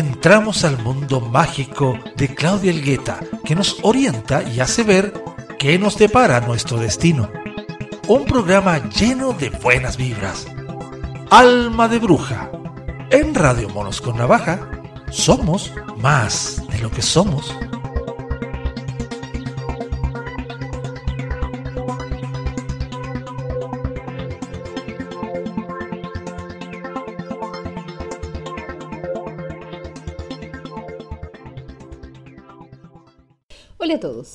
entramos al mundo mágico de Claudia Elgueta, que nos orienta y hace ver qué nos depara nuestro destino. Un programa lleno de buenas vibras. Alma de Bruja. En Radio Monos con Navaja, somos más de lo que somos.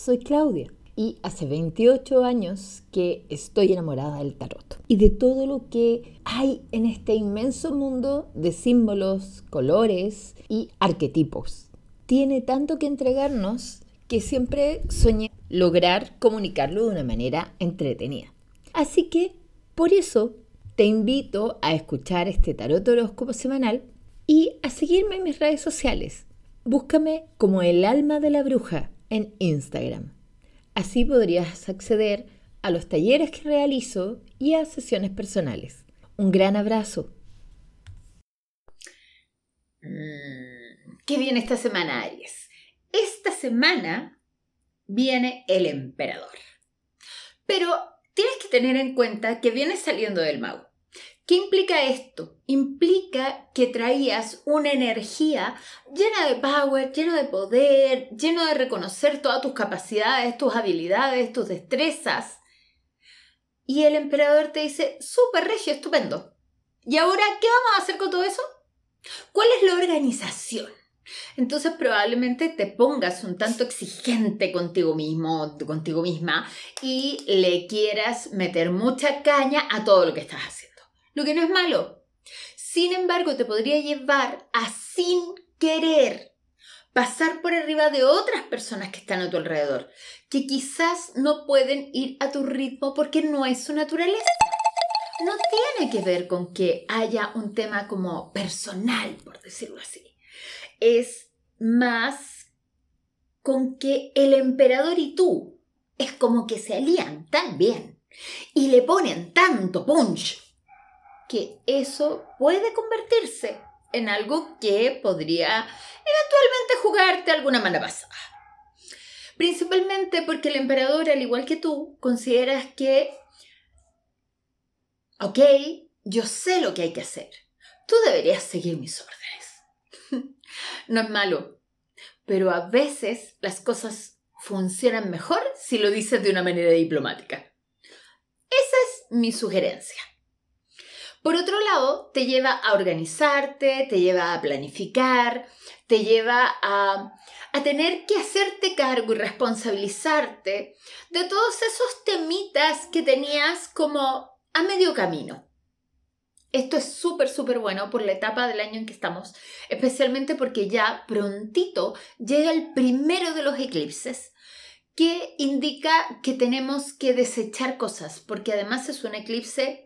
Soy Claudia y hace 28 años que estoy enamorada del tarot y de todo lo que hay en este inmenso mundo de símbolos, colores y arquetipos. Tiene tanto que entregarnos que siempre soñé lograr comunicarlo de una manera entretenida. Así que por eso te invito a escuchar este tarot horóscopo semanal y a seguirme en mis redes sociales. Búscame como el alma de la bruja en Instagram. Así podrías acceder a los talleres que realizo y a sesiones personales. Un gran abrazo. Mm, ¿Qué viene esta semana, Aries? Esta semana viene el emperador. Pero tienes que tener en cuenta que viene saliendo del mago. ¿Qué implica esto? Implica que traías una energía llena de power, lleno de poder, lleno de reconocer todas tus capacidades, tus habilidades, tus destrezas. Y el emperador te dice, súper regio, estupendo. ¿Y ahora qué vamos a hacer con todo eso? ¿Cuál es la organización? Entonces probablemente te pongas un tanto exigente contigo mismo, contigo misma, y le quieras meter mucha caña a todo lo que estás haciendo lo que no es malo. Sin embargo, te podría llevar a sin querer pasar por arriba de otras personas que están a tu alrededor, que quizás no pueden ir a tu ritmo porque no es su naturaleza. No tiene que ver con que haya un tema como personal, por decirlo así. Es más con que el emperador y tú es como que se alían tan bien y le ponen tanto punch que eso puede convertirse en algo que podría eventualmente jugarte alguna mala pasada. Principalmente porque el emperador, al igual que tú, consideras que, ok, yo sé lo que hay que hacer. Tú deberías seguir mis órdenes. no es malo, pero a veces las cosas funcionan mejor si lo dices de una manera diplomática. Esa es mi sugerencia. Por otro lado, te lleva a organizarte, te lleva a planificar, te lleva a, a tener que hacerte cargo y responsabilizarte de todos esos temitas que tenías como a medio camino. Esto es súper, súper bueno por la etapa del año en que estamos, especialmente porque ya prontito llega el primero de los eclipses, que indica que tenemos que desechar cosas, porque además es un eclipse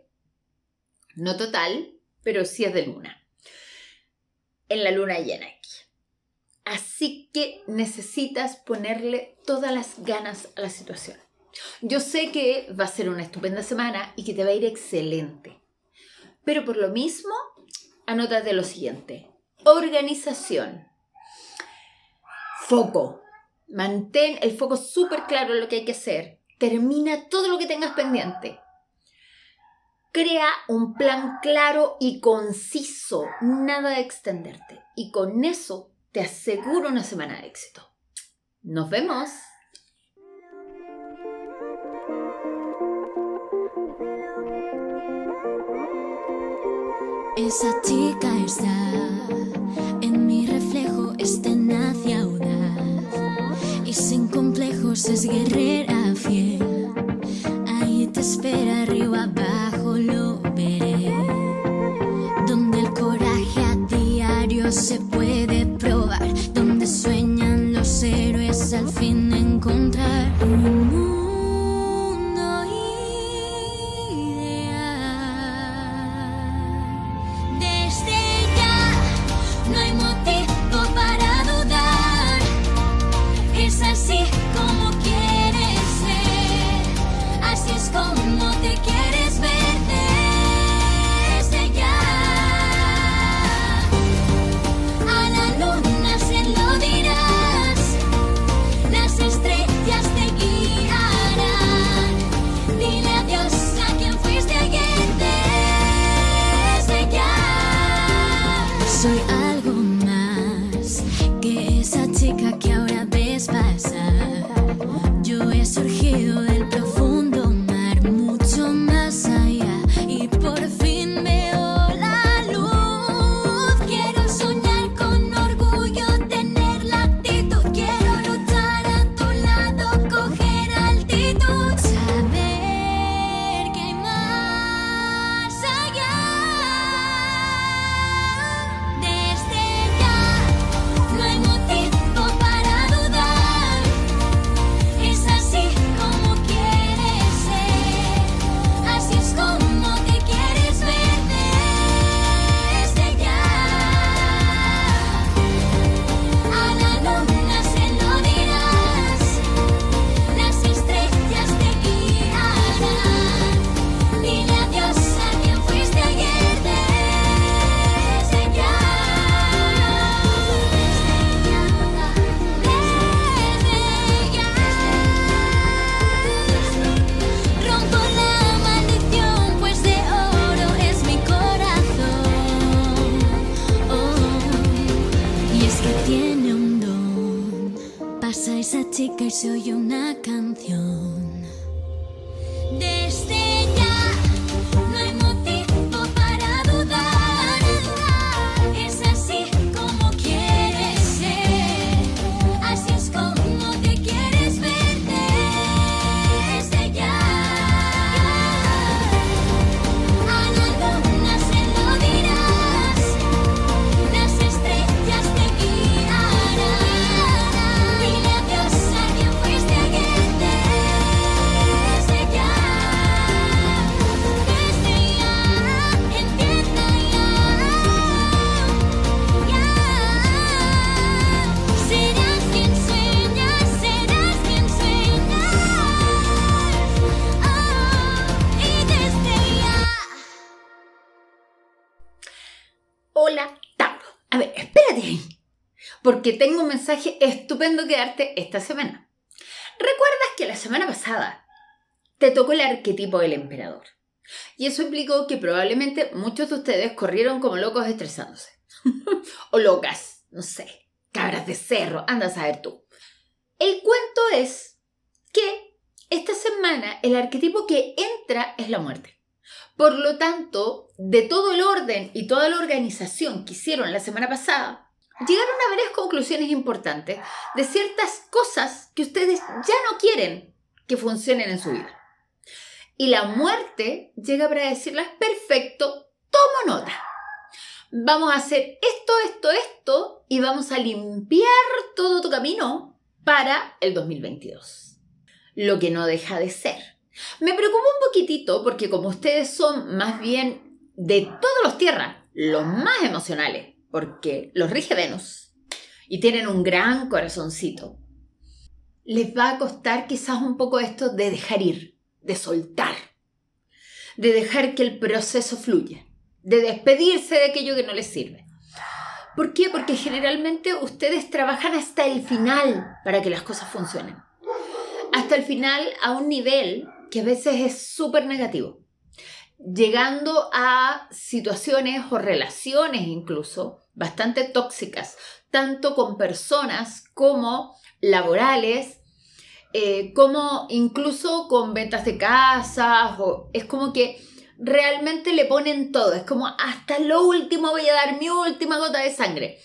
no total, pero sí es de luna. En la luna llena aquí. Así que necesitas ponerle todas las ganas a la situación. Yo sé que va a ser una estupenda semana y que te va a ir excelente. Pero por lo mismo, anótate lo siguiente. Organización. Foco. Mantén el foco súper claro en lo que hay que hacer. Termina todo lo que tengas pendiente. Crea un plan claro y conciso, nada de extenderte. Y con eso te aseguro una semana de éxito. Nos vemos. Esa chica está en mi reflejo, es tenaz y audaz. Y sin complejos es guerrera fiel. Ahí te espera arriba abajo lo veré, donde el coraje a diario se puede probar, donde sueñan los héroes al fin encontrar un Tengo un mensaje estupendo que darte esta semana. ¿Recuerdas que la semana pasada te tocó el arquetipo del emperador? Y eso implicó que probablemente muchos de ustedes corrieron como locos estresándose. o locas, no sé, cabras de cerro, anda a saber tú. El cuento es que esta semana el arquetipo que entra es la muerte. Por lo tanto, de todo el orden y toda la organización que hicieron la semana pasada, llegaron a varias conclusiones importantes de ciertas cosas que ustedes ya no quieren que funcionen en su vida. Y la muerte llega para decirles, perfecto, tomo nota. Vamos a hacer esto, esto, esto y vamos a limpiar todo tu camino para el 2022. Lo que no deja de ser. Me preocupa un poquitito porque como ustedes son más bien de todos los tierras, los más emocionales, porque los rige Venus y tienen un gran corazoncito, les va a costar quizás un poco esto de dejar ir, de soltar, de dejar que el proceso fluya, de despedirse de aquello que no les sirve. ¿Por qué? Porque generalmente ustedes trabajan hasta el final para que las cosas funcionen. Hasta el final a un nivel que a veces es súper negativo. Llegando a situaciones o relaciones incluso bastante tóxicas, tanto con personas como laborales, eh, como incluso con ventas de casas, es como que realmente le ponen todo, es como hasta lo último voy a dar mi última gota de sangre.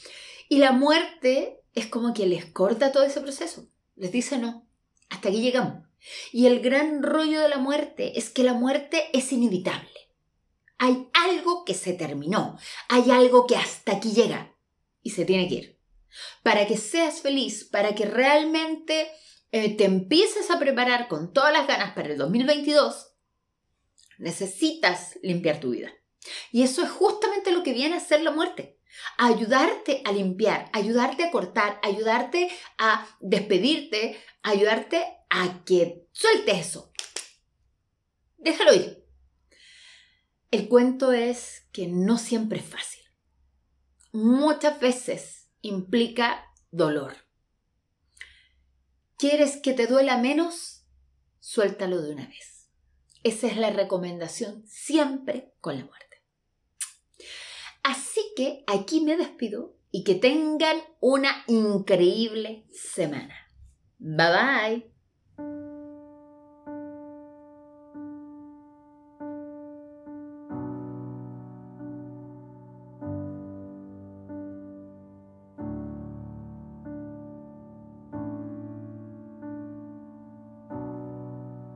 Y la muerte es como que les corta todo ese proceso, les dice no, hasta aquí llegamos. Y el gran rollo de la muerte es que la muerte es inevitable. Hay algo que se terminó, hay algo que hasta aquí llega y se tiene que ir. Para que seas feliz, para que realmente eh, te empieces a preparar con todas las ganas para el 2022, necesitas limpiar tu vida. Y eso es justamente lo que viene a hacer la muerte. Ayudarte a limpiar, ayudarte a cortar, ayudarte a despedirte, ayudarte a que suelte eso. Déjalo ir. El cuento es que no siempre es fácil. Muchas veces implica dolor. ¿Quieres que te duela menos? Suéltalo de una vez. Esa es la recomendación siempre con la muerte. Aquí me despido y que tengan una increíble semana. Bye bye.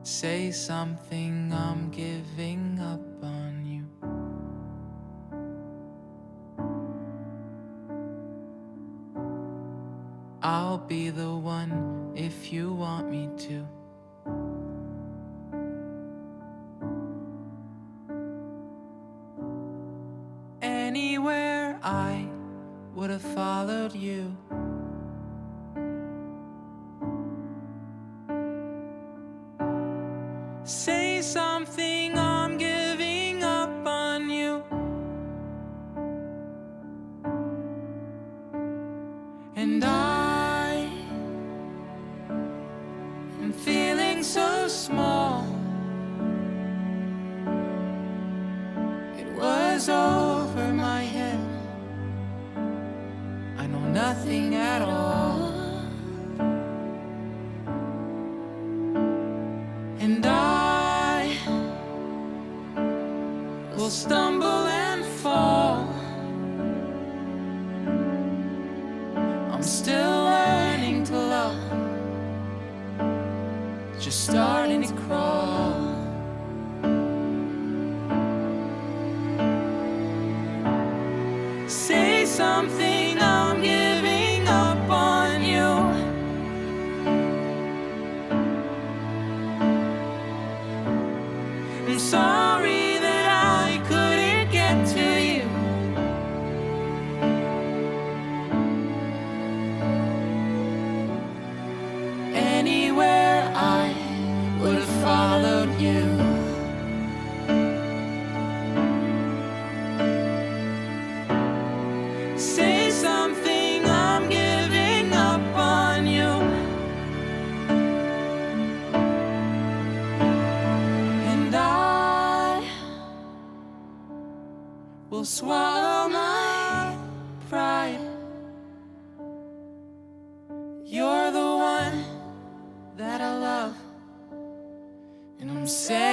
Say something, I'm giving up be the one if you want me to.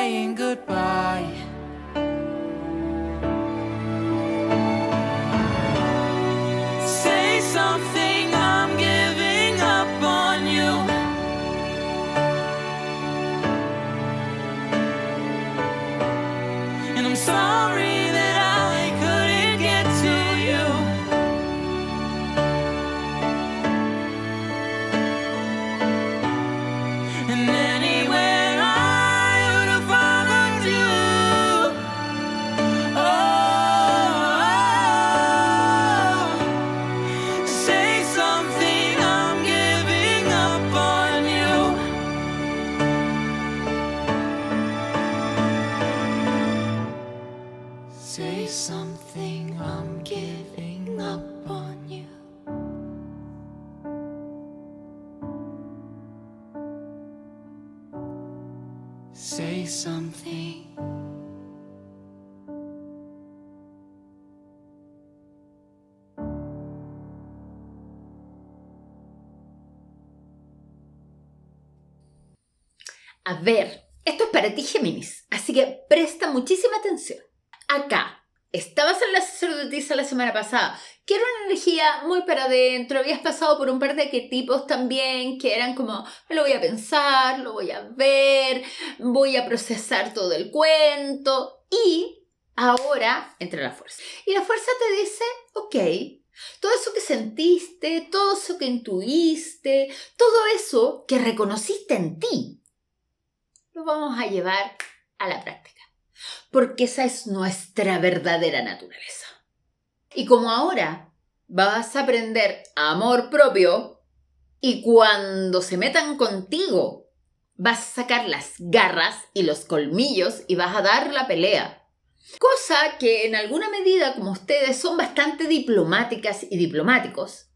Saying goodbye. Ver, esto es para ti, Géminis, así que presta muchísima atención. Acá, estabas en la sacerdotisa la semana pasada, que era una energía muy para adentro, habías pasado por un par de arquetipos también, que eran como, lo voy a pensar, lo voy a ver, voy a procesar todo el cuento, y ahora entra la fuerza. Y la fuerza te dice, ok, todo eso que sentiste, todo eso que intuiste, todo eso que reconociste en ti, lo vamos a llevar a la práctica. Porque esa es nuestra verdadera naturaleza. Y como ahora vas a aprender amor propio y cuando se metan contigo vas a sacar las garras y los colmillos y vas a dar la pelea. Cosa que en alguna medida, como ustedes son bastante diplomáticas y diplomáticos,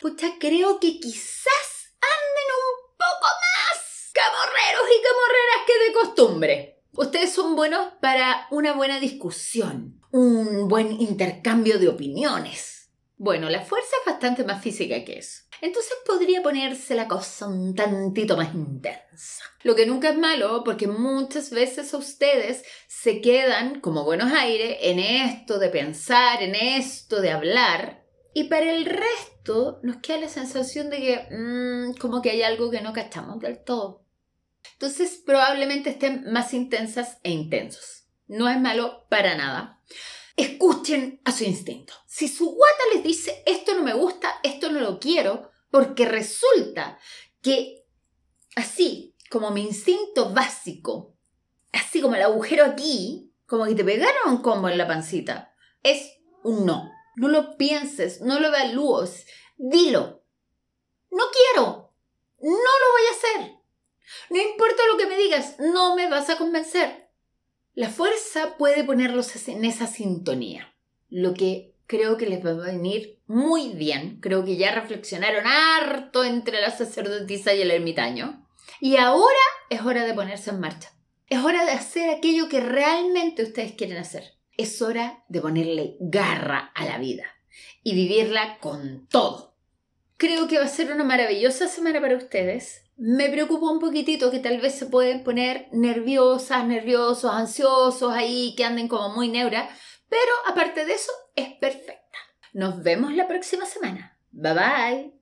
pucha, creo que quizás anden un poco más camorreros y camorreras que de costumbre. Ustedes son buenos para una buena discusión, un buen intercambio de opiniones. Bueno, la fuerza es bastante más física que eso. Entonces podría ponerse la cosa un tantito más intensa. Lo que nunca es malo porque muchas veces ustedes se quedan como buenos aires en esto de pensar, en esto de hablar. Y para el resto nos queda la sensación de que mm, como que hay algo que no cachamos del todo. Entonces probablemente estén más intensas e intensos. No es malo para nada. Escuchen a su instinto. Si su guata les dice esto no me gusta, esto no lo quiero, porque resulta que así como mi instinto básico, así como el agujero aquí, como que te pegaron un combo en la pancita, es un no. No lo pienses, no lo evalúes, dilo. No quiero, no lo voy a hacer. No importa lo que me digas, no me vas a convencer. La fuerza puede ponerlos en esa sintonía, lo que creo que les va a venir muy bien. Creo que ya reflexionaron harto entre la sacerdotisa y el ermitaño. Y ahora es hora de ponerse en marcha. Es hora de hacer aquello que realmente ustedes quieren hacer. Es hora de ponerle garra a la vida y vivirla con todo. Creo que va a ser una maravillosa semana para ustedes. Me preocupa un poquitito que tal vez se pueden poner nerviosas, nerviosos, ansiosos ahí, que anden como muy neuras, pero aparte de eso, es perfecta. Nos vemos la próxima semana. Bye bye.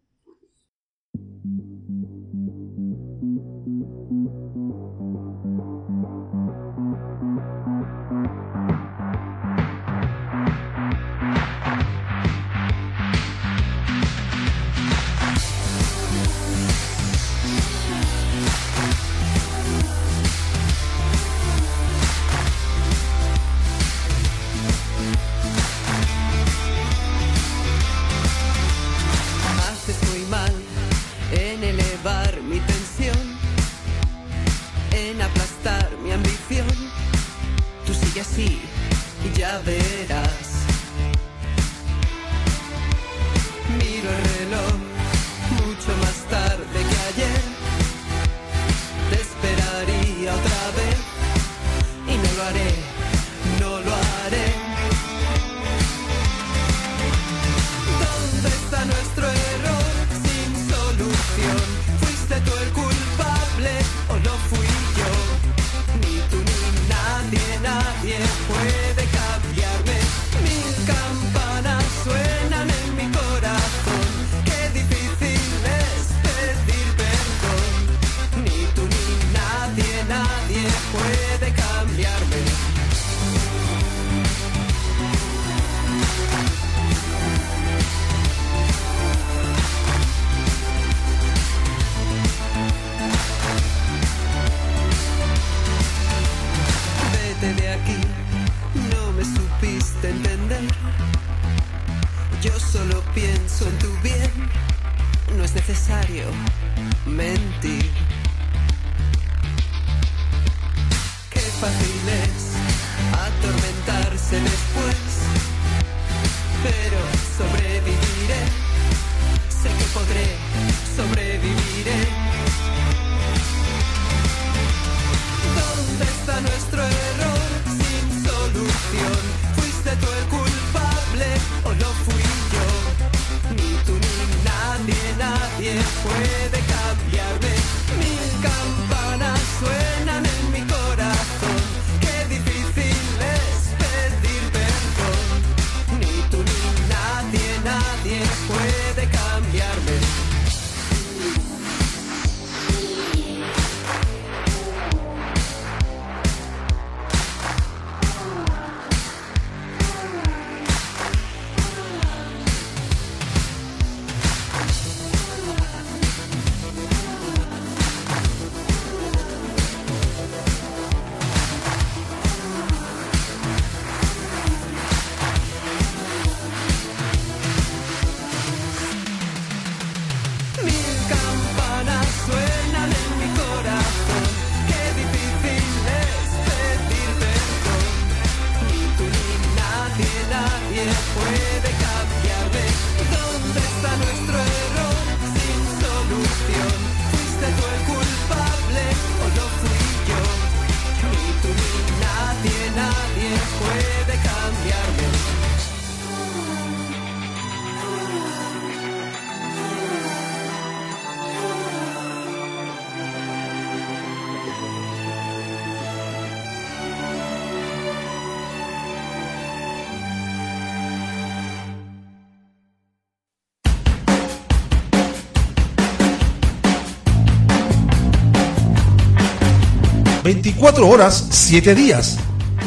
24 horas, 7 días.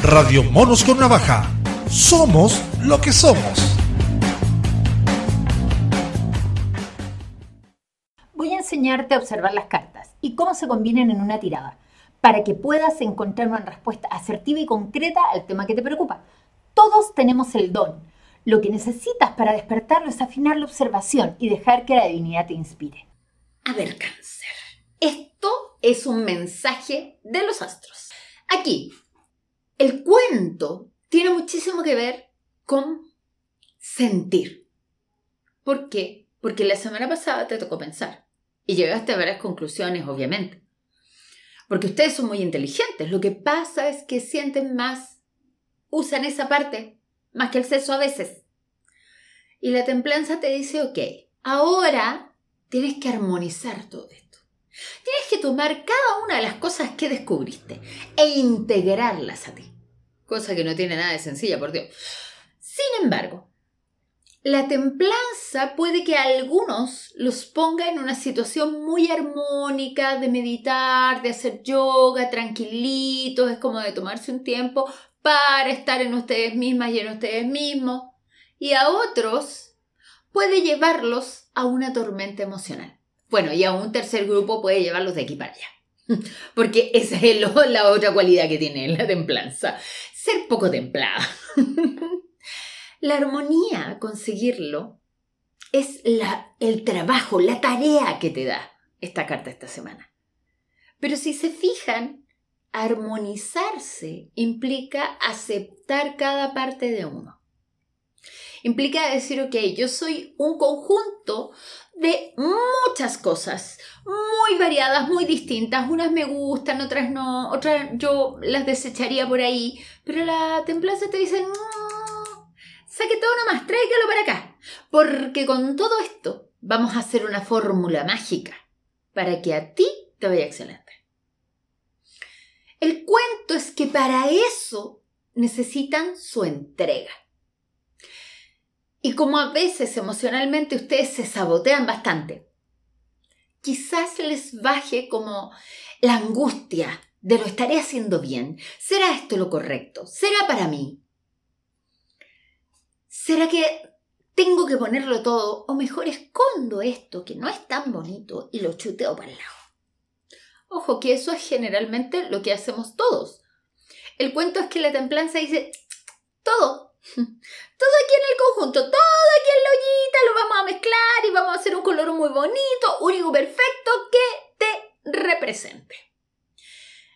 Radio Monos con Navaja. Somos lo que somos. Voy a enseñarte a observar las cartas y cómo se combinan en una tirada, para que puedas encontrar una respuesta asertiva y concreta al tema que te preocupa. Todos tenemos el don. Lo que necesitas para despertarlo es afinar la observación y dejar que la divinidad te inspire. A ver, cáncer. Esto es un mensaje de los astros. Aquí, el cuento tiene muchísimo que ver con sentir. ¿Por qué? Porque la semana pasada te tocó pensar y llegaste a varias conclusiones, obviamente. Porque ustedes son muy inteligentes. Lo que pasa es que sienten más, usan esa parte más que el sexo a veces. Y la templanza te dice, ok, ahora tienes que armonizar todo esto. Tienes que tomar cada una de las cosas que descubriste e integrarlas a ti. Cosa que no tiene nada de sencilla, por Dios. Sin embargo, la templanza puede que a algunos los ponga en una situación muy armónica de meditar, de hacer yoga, tranquilitos, es como de tomarse un tiempo para estar en ustedes mismas y en ustedes mismos. Y a otros puede llevarlos a una tormenta emocional. Bueno, y a un tercer grupo puede llevarlos de aquí para allá. Porque esa es la otra cualidad que tiene la templanza. Ser poco templada. La armonía, conseguirlo, es el trabajo, la tarea que te da esta carta esta semana. Pero si se fijan, armonizarse implica aceptar cada parte de uno. Implica decir, ok, yo soy un conjunto de muchas cosas, muy variadas, muy distintas. Unas me gustan, otras no, otras yo las desecharía por ahí. Pero la templanza te dice, no, saque todo nomás, tráigalo para acá. Porque con todo esto vamos a hacer una fórmula mágica para que a ti te vaya excelente. El cuento es que para eso necesitan su entrega. Y como a veces emocionalmente ustedes se sabotean bastante, quizás les baje como la angustia de lo estaré haciendo bien. ¿Será esto lo correcto? ¿Será para mí? ¿Será que tengo que ponerlo todo? O mejor escondo esto que no es tan bonito y lo chuteo para el lado. Ojo, que eso es generalmente lo que hacemos todos. El cuento es que la templanza dice todo. Todo aquí en el conjunto, todo aquí en la ollita, lo vamos a mezclar y vamos a hacer un color muy bonito, único, perfecto, que te represente.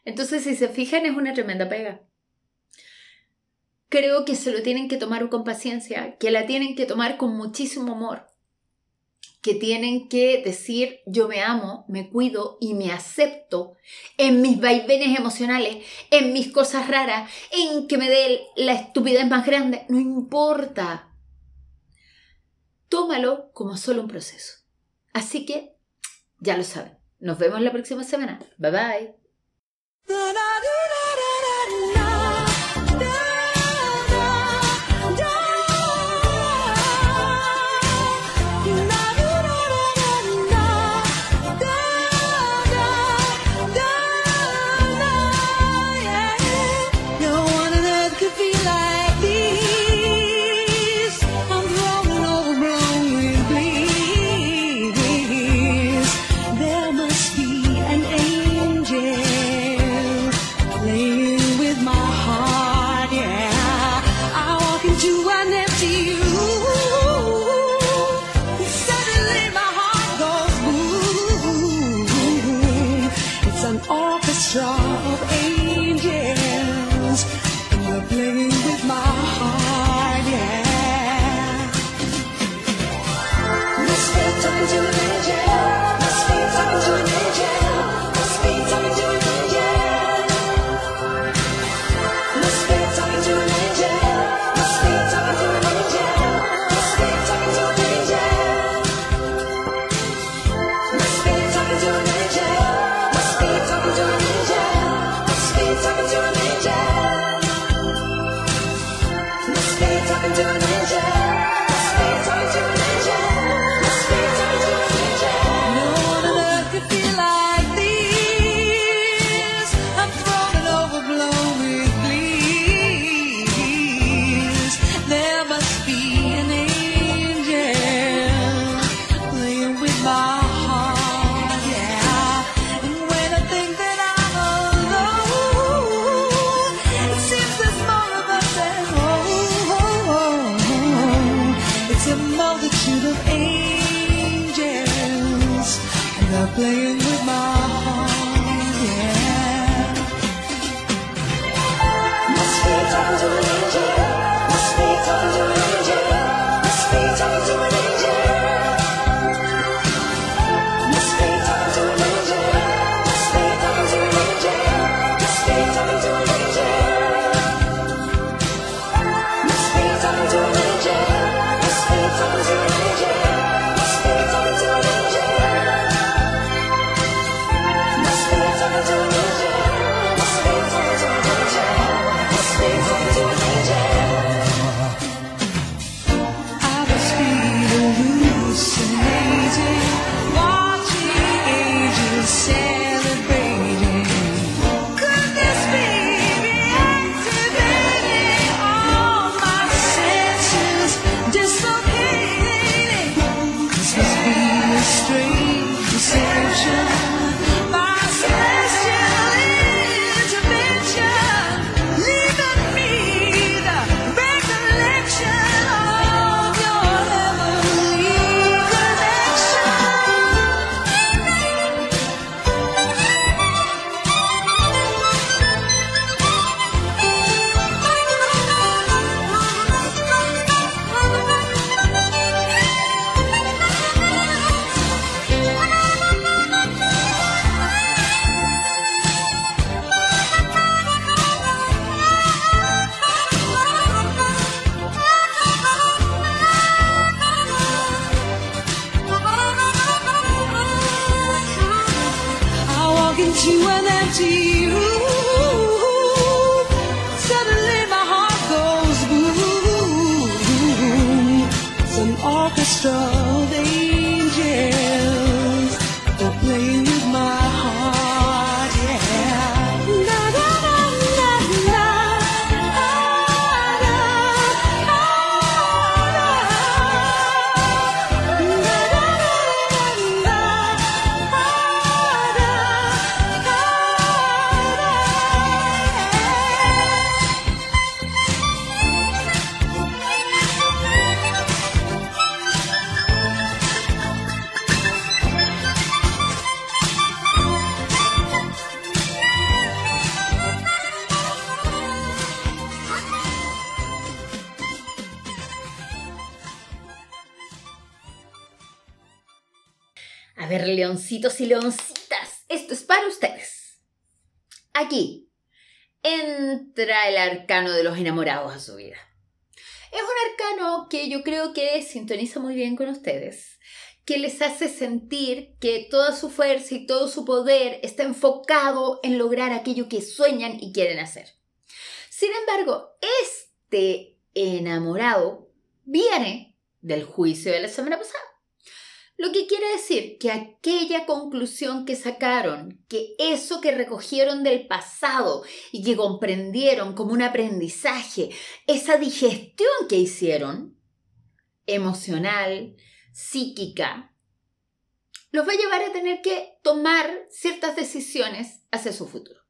Entonces, si se fijan, es una tremenda pega. Creo que se lo tienen que tomar con paciencia, que la tienen que tomar con muchísimo amor, que tienen que decir yo me amo, me cuido y me acepto en mis vaivenes emocionales, en mis cosas raras, en que me dé la estupidez más grande, no importa. Tómalo como solo un proceso. Así que, ya lo saben. Nos vemos la próxima semana. Bye bye. Leoncitos y leoncitas, esto es para ustedes. Aquí entra el arcano de los enamorados a su vida. Es un arcano que yo creo que sintoniza muy bien con ustedes, que les hace sentir que toda su fuerza y todo su poder está enfocado en lograr aquello que sueñan y quieren hacer. Sin embargo, este enamorado viene del juicio de la semana pasada. Lo que quiere decir que aquella conclusión que sacaron, que eso que recogieron del pasado y que comprendieron como un aprendizaje, esa digestión que hicieron, emocional, psíquica, los va a llevar a tener que tomar ciertas decisiones hacia su futuro.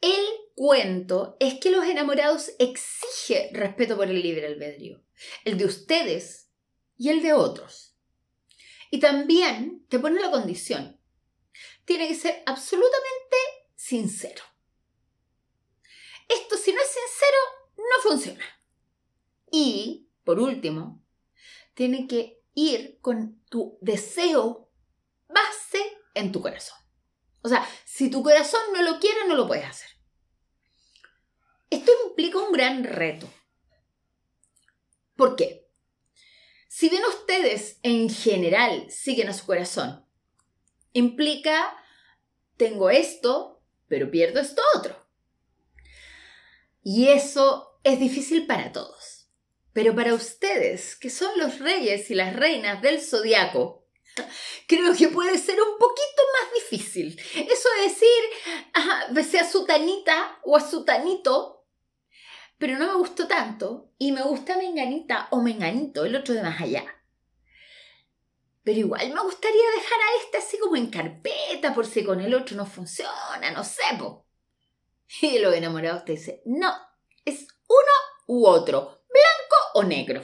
El cuento es que los enamorados exige respeto por el libre albedrío, el de ustedes y el de otros. Y también te pone la condición. Tiene que ser absolutamente sincero. Esto si no es sincero, no funciona. Y, por último, tiene que ir con tu deseo base en tu corazón. O sea, si tu corazón no lo quiere, no lo puedes hacer. Esto implica un gran reto. ¿Por qué? Si bien ustedes en general siguen a su corazón, implica tengo esto, pero pierdo esto otro. Y eso es difícil para todos. Pero para ustedes, que son los reyes y las reinas del zodiaco, creo que puede ser un poquito más difícil. Eso de decir, ajá, besé a su tanita o a su tanito, pero no me gustó tanto y me gusta menganita o menganito, el otro de más allá. Pero igual me gustaría dejar a este así como en carpeta por si con el otro no funciona, no sé. Y los enamorados te dicen, no, es uno u otro, blanco o negro.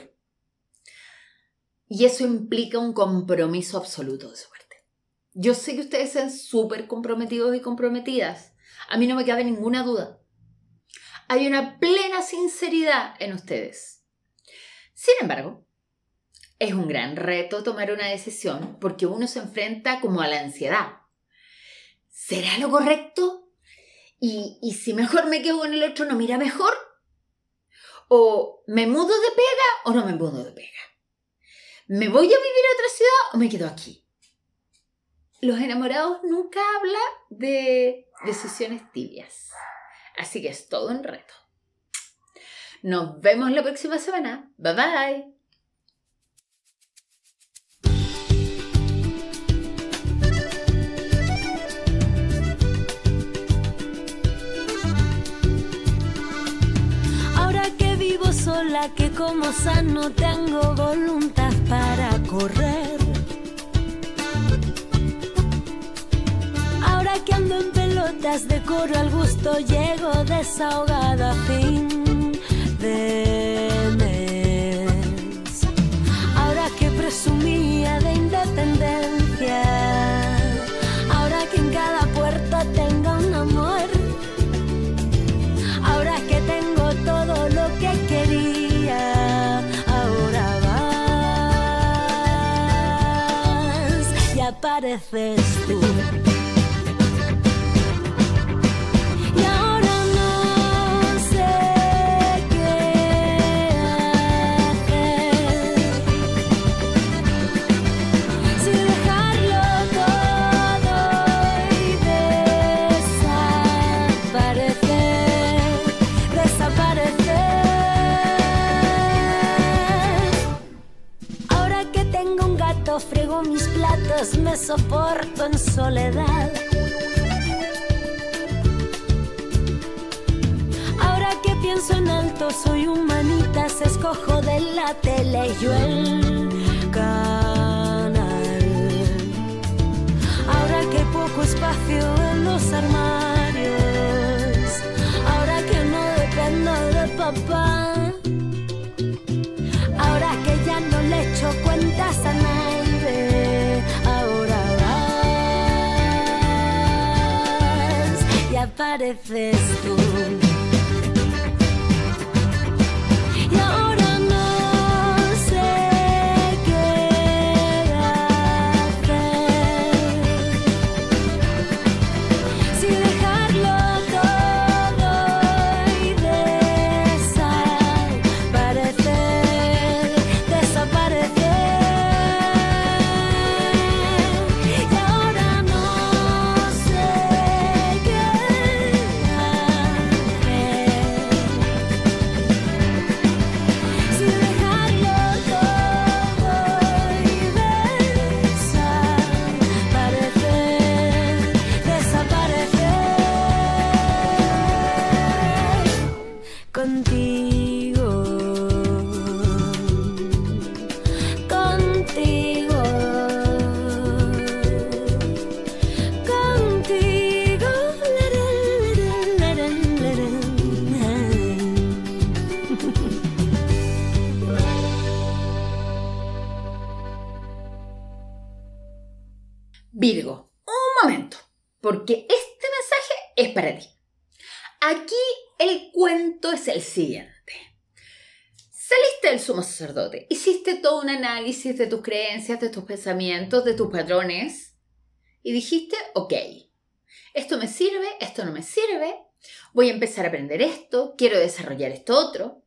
Y eso implica un compromiso absoluto de su parte. Yo sé que ustedes son súper comprometidos y comprometidas. A mí no me cabe ninguna duda hay una plena sinceridad en ustedes. Sin embargo, es un gran reto tomar una decisión porque uno se enfrenta como a la ansiedad. ¿Será lo correcto? ¿Y, y si mejor me quedo con el otro, no mira mejor? ¿O me mudo de pega o no me mudo de pega? ¿Me voy a vivir a otra ciudad o me quedo aquí? Los enamorados nunca hablan de decisiones tibias. Así que es todo un reto. Nos vemos la próxima semana. Bye bye. Ahora que vivo sola, que como sano tengo voluntad para correr. Ahora que ando en pelotas de coro al gusto, llego desahogada a fin de mes. Ahora que presumía de independencia, ahora que en cada puerta tenga un amor. Ahora que tengo todo lo que quería, ahora vas y apareces tú. Veces me soporto en soledad. Ahora que pienso en alto, soy humanitas, escojo de la tele yo el canal. Ahora que poco espacio en los armarios, vas y apareces tú. El siguiente. Saliste del sumo sacerdote, hiciste todo un análisis de tus creencias, de tus pensamientos, de tus patrones y dijiste, ok, esto me sirve, esto no me sirve, voy a empezar a aprender esto, quiero desarrollar esto otro.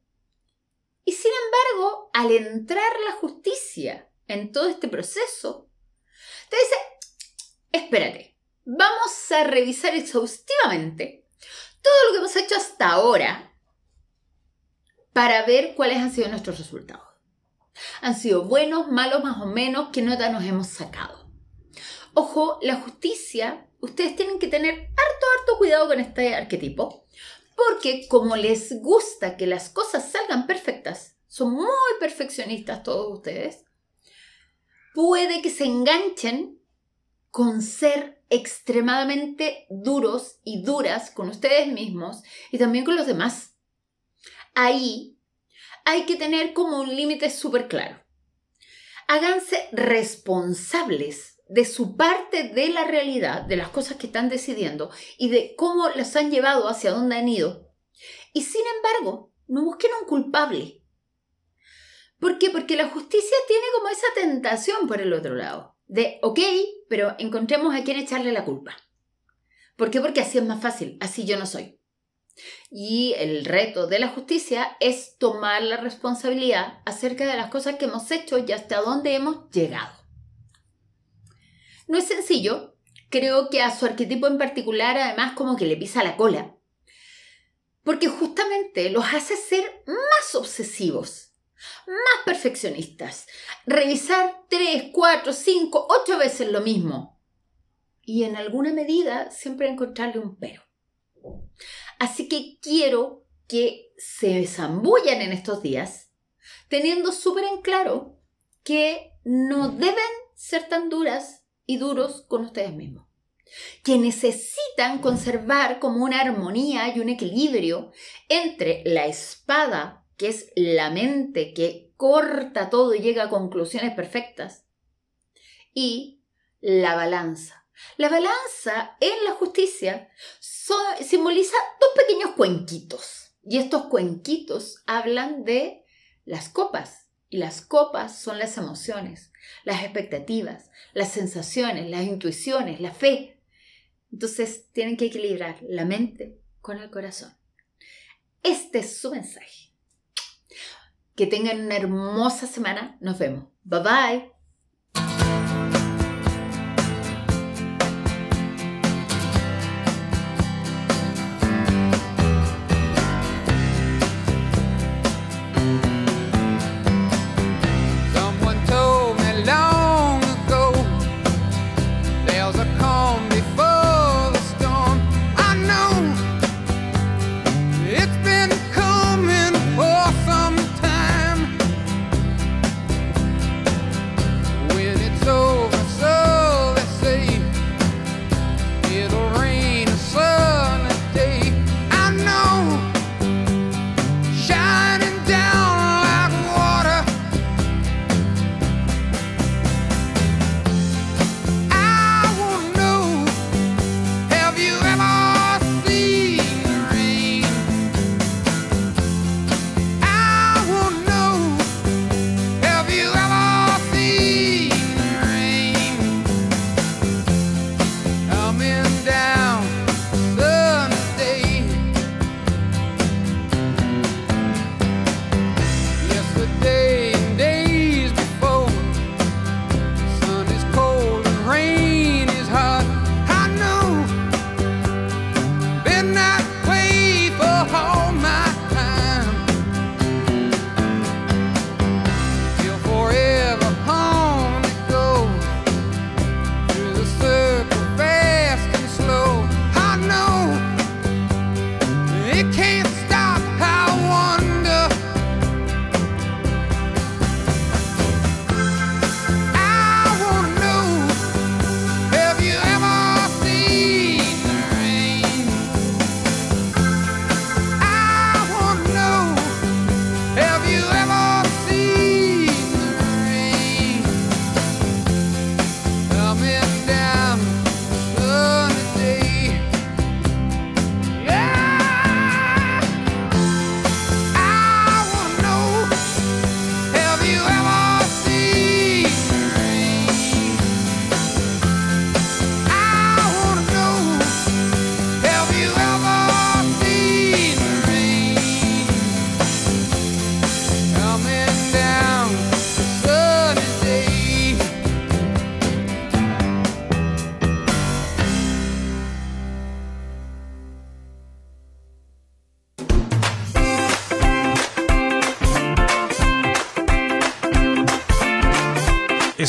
Y sin embargo, al entrar la justicia en todo este proceso, te dice, espérate, vamos a revisar exhaustivamente todo lo que hemos hecho hasta ahora para ver cuáles han sido nuestros resultados. Han sido buenos, malos, más o menos, qué nota nos hemos sacado. Ojo, la justicia, ustedes tienen que tener harto, harto cuidado con este arquetipo, porque como les gusta que las cosas salgan perfectas, son muy perfeccionistas todos ustedes, puede que se enganchen con ser extremadamente duros y duras con ustedes mismos y también con los demás. Ahí hay que tener como un límite súper claro. Háganse responsables de su parte de la realidad, de las cosas que están decidiendo y de cómo las han llevado hacia dónde han ido. Y sin embargo, no busquen un culpable. ¿Por qué? Porque la justicia tiene como esa tentación por el otro lado. De, ok, pero encontremos a quién echarle la culpa. ¿Por qué? Porque así es más fácil, así yo no soy. Y el reto de la justicia es tomar la responsabilidad acerca de las cosas que hemos hecho y hasta dónde hemos llegado. No es sencillo, creo que a su arquetipo en particular además como que le pisa la cola, porque justamente los hace ser más obsesivos, más perfeccionistas, revisar 3, 4, 5, 8 veces lo mismo y en alguna medida siempre encontrarle un pero. Así que quiero que se zambullan en estos días teniendo súper en claro que no deben ser tan duras y duros con ustedes mismos. Que necesitan conservar como una armonía y un equilibrio entre la espada, que es la mente que corta todo y llega a conclusiones perfectas, y la balanza. La balanza en la justicia so- simboliza dos pequeños cuenquitos. Y estos cuenquitos hablan de las copas. Y las copas son las emociones, las expectativas, las sensaciones, las intuiciones, la fe. Entonces tienen que equilibrar la mente con el corazón. Este es su mensaje. Que tengan una hermosa semana. Nos vemos. Bye bye.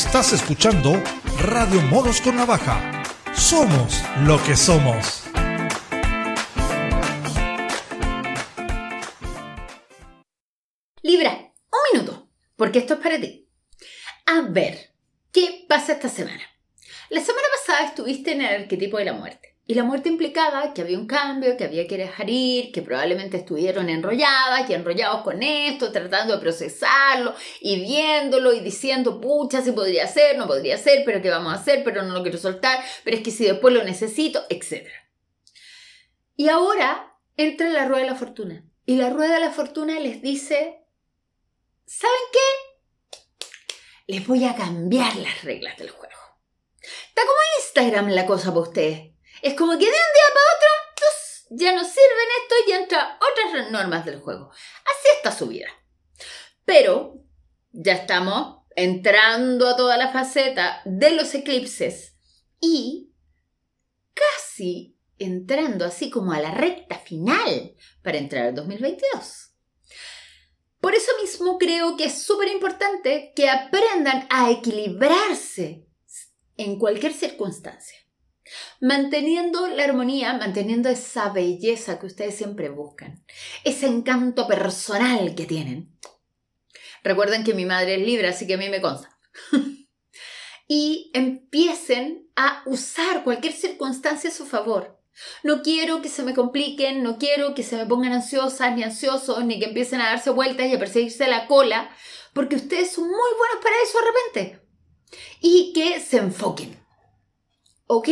Estás escuchando Radio Monos con Navaja. Somos lo que somos. Libra, un minuto, porque esto es para ti. A ver, ¿qué pasa esta semana? La semana pasada estuviste en el arquetipo de la muerte. Y la muerte implicaba que había un cambio, que había que dejar ir, que probablemente estuvieron enrolladas y enrollados con esto, tratando de procesarlo y viéndolo y diciendo, pucha, si podría ser, no podría ser, pero qué vamos a hacer, pero no lo quiero soltar, pero es que si después lo necesito, etc. Y ahora entra la rueda de la fortuna. Y la rueda de la fortuna les dice, ¿saben qué? Les voy a cambiar las reglas del juego. Está como Instagram la cosa para ustedes. Es como que de un día para otro ya no sirven esto y entra otras normas del juego. Así está su vida. Pero ya estamos entrando a toda la faceta de los eclipses y casi entrando así como a la recta final para entrar al 2022. Por eso mismo creo que es súper importante que aprendan a equilibrarse en cualquier circunstancia. Manteniendo la armonía, manteniendo esa belleza que ustedes siempre buscan, ese encanto personal que tienen. Recuerden que mi madre es libre, así que a mí me consta. y empiecen a usar cualquier circunstancia a su favor. No quiero que se me compliquen, no quiero que se me pongan ansiosas ni ansiosos, ni que empiecen a darse vueltas y a perseguirse la cola, porque ustedes son muy buenos para eso de repente. Y que se enfoquen ok,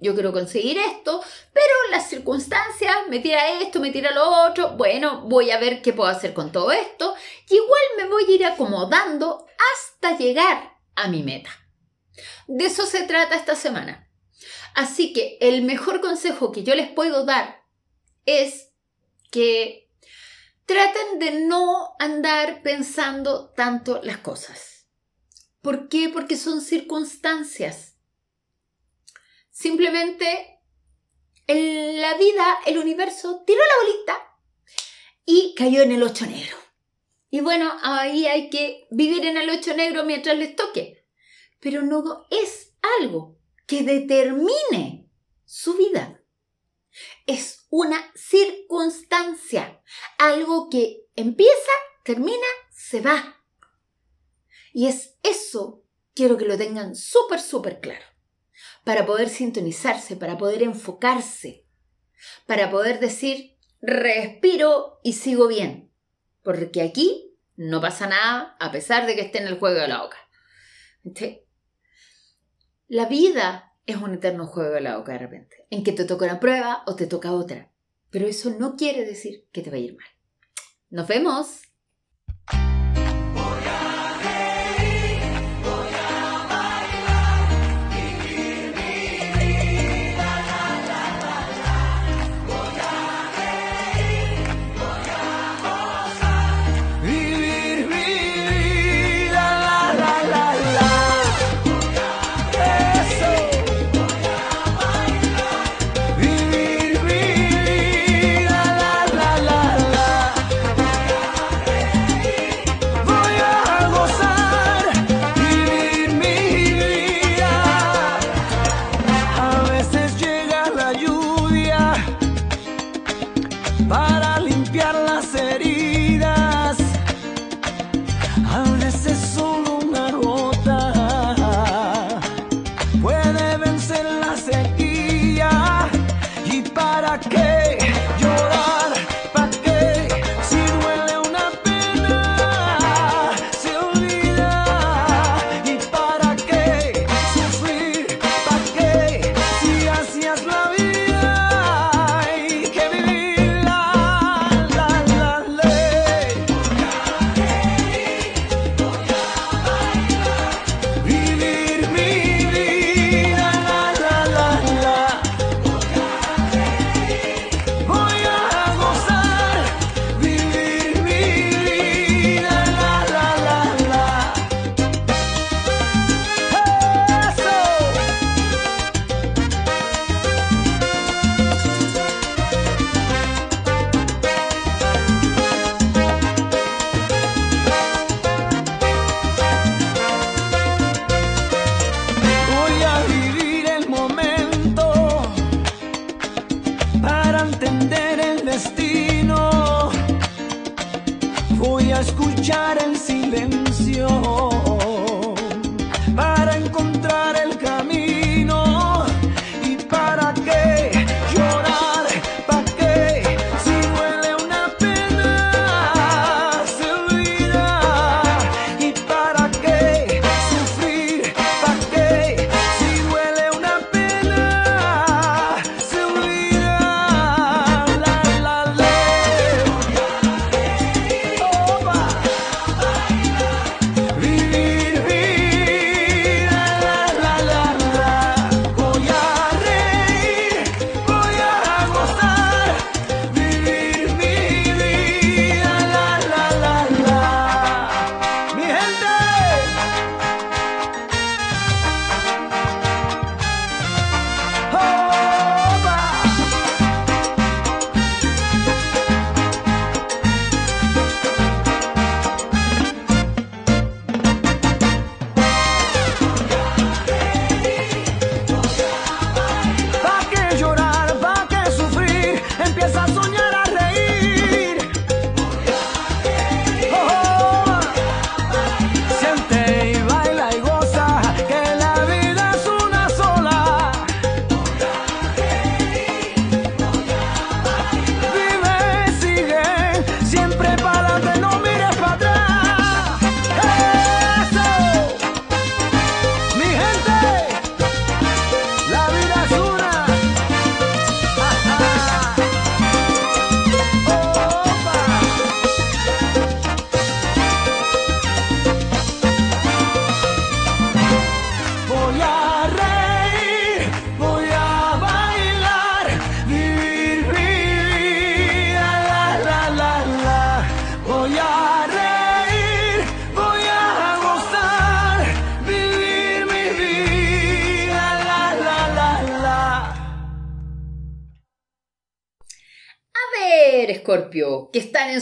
yo quiero conseguir esto, pero las circunstancias me tira esto, me tira lo otro, bueno, voy a ver qué puedo hacer con todo esto, y igual me voy a ir acomodando hasta llegar a mi meta. De eso se trata esta semana. Así que el mejor consejo que yo les puedo dar es que traten de no andar pensando tanto las cosas. ¿Por qué? Porque son circunstancias Simplemente en la vida, el universo tiró la bolita y cayó en el ocho negro. Y bueno, ahí hay que vivir en el ocho negro mientras les toque. Pero no es algo que determine su vida. Es una circunstancia, algo que empieza, termina, se va. Y es eso, quiero que lo tengan súper, súper claro para poder sintonizarse, para poder enfocarse, para poder decir, respiro y sigo bien. Porque aquí no pasa nada a pesar de que esté en el juego de la oca. La vida es un eterno juego de la oca de repente, en que te toca una prueba o te toca otra. Pero eso no quiere decir que te va a ir mal. Nos vemos.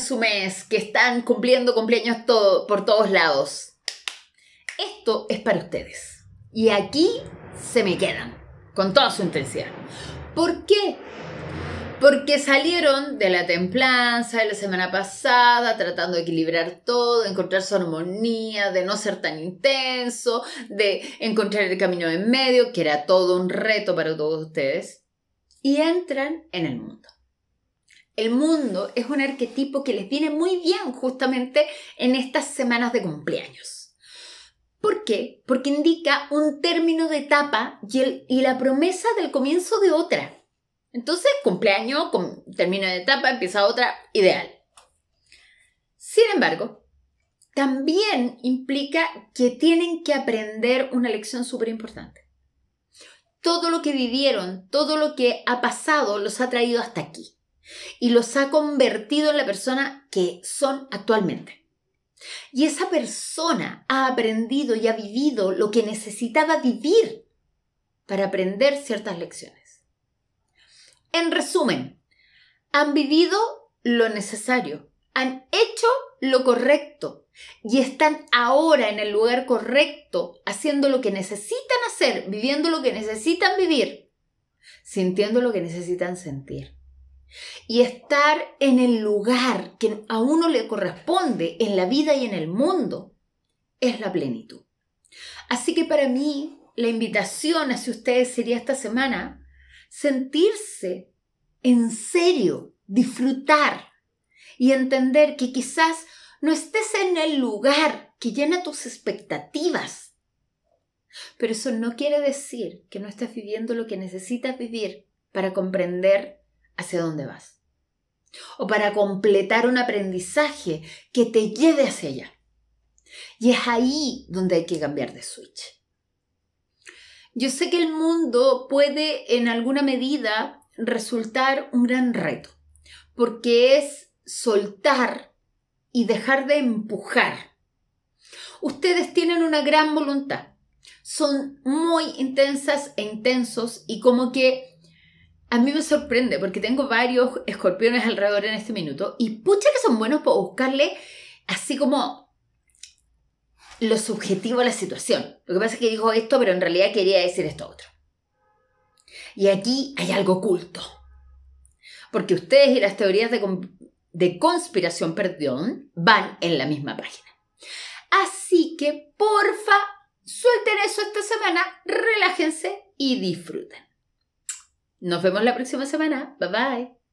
Su mes, que están cumpliendo cumpleaños todo, por todos lados. Esto es para ustedes. Y aquí se me quedan, con toda su intensidad. ¿Por qué? Porque salieron de la templanza de la semana pasada, tratando de equilibrar todo, de encontrar su armonía, de no ser tan intenso, de encontrar el camino en medio, que era todo un reto para todos ustedes. Y entran en el mundo. El mundo es un arquetipo que les viene muy bien justamente en estas semanas de cumpleaños. ¿Por qué? Porque indica un término de etapa y, la promesa del comienzo de otra. Entonces, cumpleaños, con término de etapa, empieza otra, ideal. Sin embargo, también implica que tienen que aprender una lección súper importante. Todo lo que vivieron, todo lo que ha pasado, los ha traído hasta aquí y los ha convertido en la persona que son actualmente. Y esa persona ha aprendido y ha vivido lo que necesitaba vivir para aprender ciertas lecciones. En resumen, han vivido lo necesario, han hecho lo correcto y están ahora en el lugar correcto, haciendo lo que necesitan hacer, viviendo lo que necesitan vivir, sintiendo lo que necesitan sentir y estar en el lugar que a uno le corresponde en la vida y en el mundo es la plenitud. Así que para mí la invitación hacia ustedes sería esta semana sentirse en serio, disfrutar y entender que quizás no estés en el lugar que llena tus expectativas. Pero eso no quiere decir que no estés viviendo lo que necesitas vivir para comprender hacia dónde vas. O para completar un aprendizaje que te lleve hacia allá. Y es ahí donde hay que cambiar de switch. Yo sé que el mundo puede en alguna medida resultar un gran reto, porque es soltar y dejar de empujar. Ustedes tienen una gran voluntad, son muy intensas e intensos y como que a mí me sorprende porque tengo varios escorpiones alrededor en este minuto y pucha que son buenos para buscarle así como lo subjetivo a la situación. Lo que pasa es que dijo esto, pero en realidad quería decir esto otro. Y aquí hay algo oculto. Porque ustedes y las teorías de, de conspiración, perdón, van en la misma página. Así que, porfa, suelten eso esta semana, relájense y disfruten. Nos vemos la próxima semana. Bye bye.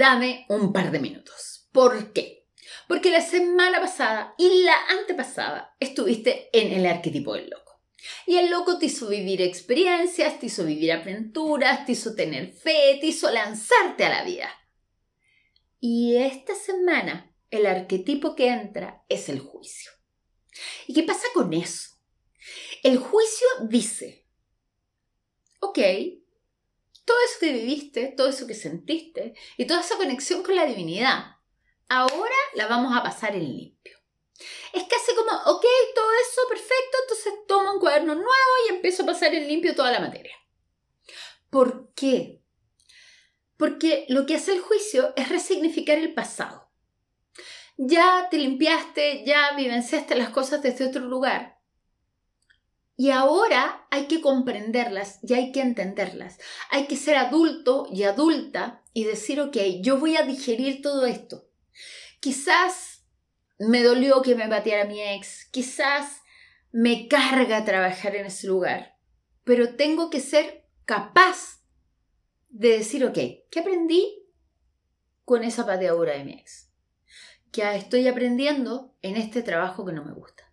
dame un par de minutos. ¿Por qué? Porque la semana pasada y la antepasada estuviste en el arquetipo del loco. Y el loco te hizo vivir experiencias, te hizo vivir aventuras, te hizo tener fe, te hizo lanzarte a la vida. Y esta semana el arquetipo que entra es el juicio. ¿Y qué pasa con eso? El juicio dice, ok, todo eso que viviste, todo eso que sentiste y toda esa conexión con la divinidad, ahora la vamos a pasar en limpio. Es casi como, ok, todo eso, perfecto, entonces tomo un cuaderno nuevo y empiezo a pasar en limpio toda la materia. ¿Por qué? Porque lo que hace el juicio es resignificar el pasado. Ya te limpiaste, ya vivenciaste las cosas desde otro lugar, y ahora hay que comprenderlas y hay que entenderlas. Hay que ser adulto y adulta y decir, ok, yo voy a digerir todo esto. Quizás me dolió que me bateara mi ex, quizás me carga trabajar en ese lugar, pero tengo que ser capaz de decir, ok, ¿qué aprendí con esa pateadura de mi ex? ¿Qué estoy aprendiendo en este trabajo que no me gusta?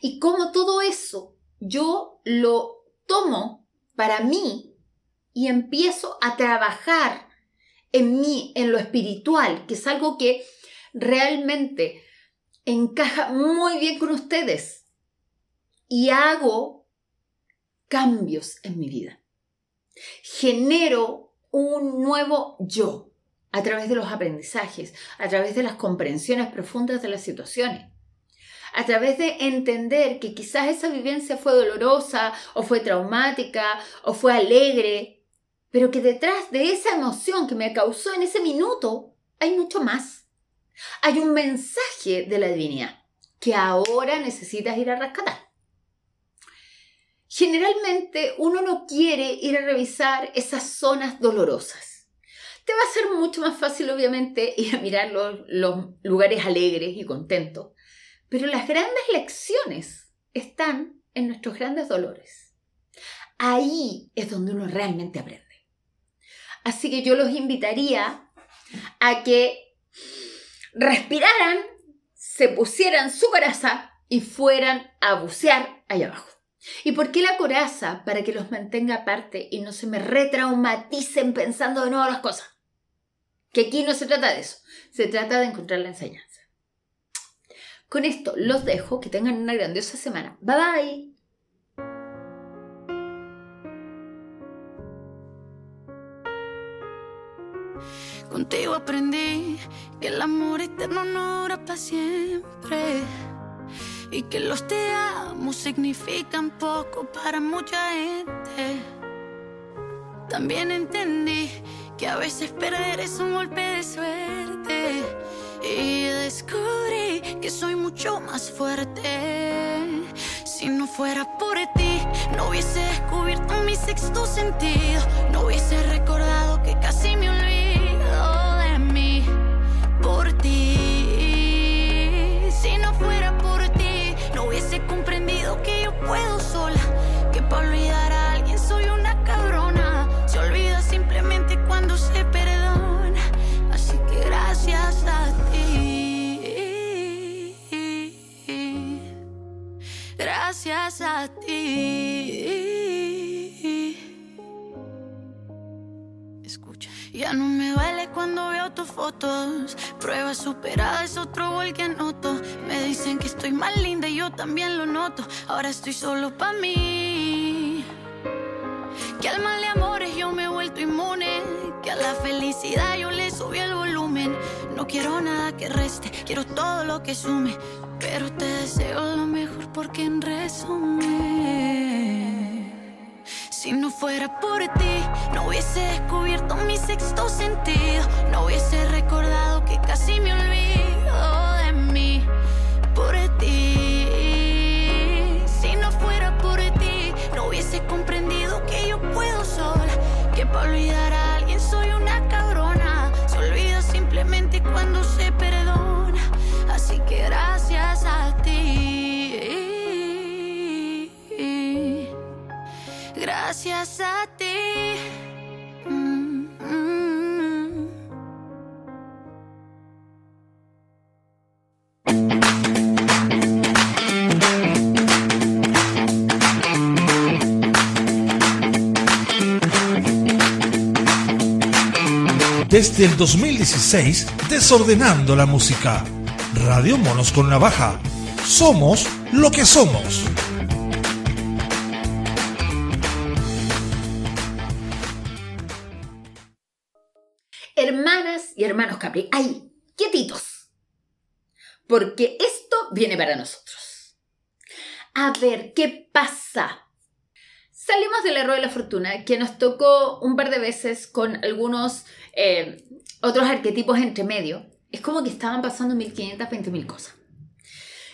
Y cómo todo eso yo lo tomo para mí y empiezo a trabajar en mí, en lo espiritual, que es algo que realmente encaja muy bien con ustedes. Y hago cambios en mi vida. Genero un nuevo yo a través de los aprendizajes, a través de las comprensiones profundas de las situaciones a través de entender que quizás esa vivencia fue dolorosa o fue traumática o fue alegre, pero que detrás de esa emoción que me causó en ese minuto hay mucho más. Hay un mensaje de la divinidad que ahora necesitas ir a rescatar. Generalmente uno no quiere ir a revisar esas zonas dolorosas. Te va a ser mucho más fácil, obviamente, ir a mirar los, los lugares alegres y contentos. Pero las grandes lecciones están en nuestros grandes dolores. Ahí es donde uno realmente aprende. Así que yo los invitaría a que respiraran, se pusieran su coraza y fueran a bucear allá abajo. ¿Y por qué la coraza? Para que los mantenga aparte y no se me retraumaticen pensando de nuevo las cosas. Que aquí no se trata de eso, se trata de encontrar la enseñanza. Con esto los dejo, que tengan una grandiosa semana. Bye bye. Contigo aprendí que el amor eterno no dura para siempre. Y que los te amo significan poco para mucha gente. También entendí que a veces perder es un golpe de suerte. Y descubrí que soy mucho más fuerte. Si no fuera por ti, no hubiese descubierto mi sexto sentido. No hubiese recordado que casi me olvido de mí por ti. Si no fuera por ti, no hubiese comprendido que yo puedo sola. Que para olvidar a alguien soy una Gracias a ti. Escucha. Ya no me duele cuando veo tus fotos. Prueba superada es otro gol que anoto. Me dicen que estoy más linda y yo también lo noto. Ahora estoy solo pa' mí. Que al mal de amores yo me he vuelto inmune. Que a la felicidad yo le subí el volumen. No quiero nada que reste, quiero todo lo que sume. Pero te deseo lo mejor porque en resumen. Si no fuera por ti, no hubiese descubierto mi sexto sentido. No hubiese recordado que casi me olvido de mí por ti. Si no fuera por ti, no hubiese comprendido que yo puedo sola. Que para olvidar Gracias a ti. Desde el 2016, desordenando la música. Radio Monos con Navaja. Somos lo que somos. Capri, ¡ay! ¡Quietitos! Porque esto viene para nosotros. A ver, ¿qué pasa? Salimos del error de la fortuna, que nos tocó un par de veces con algunos eh, otros arquetipos entre medio. Es como que estaban pasando 1500, 20.000 cosas.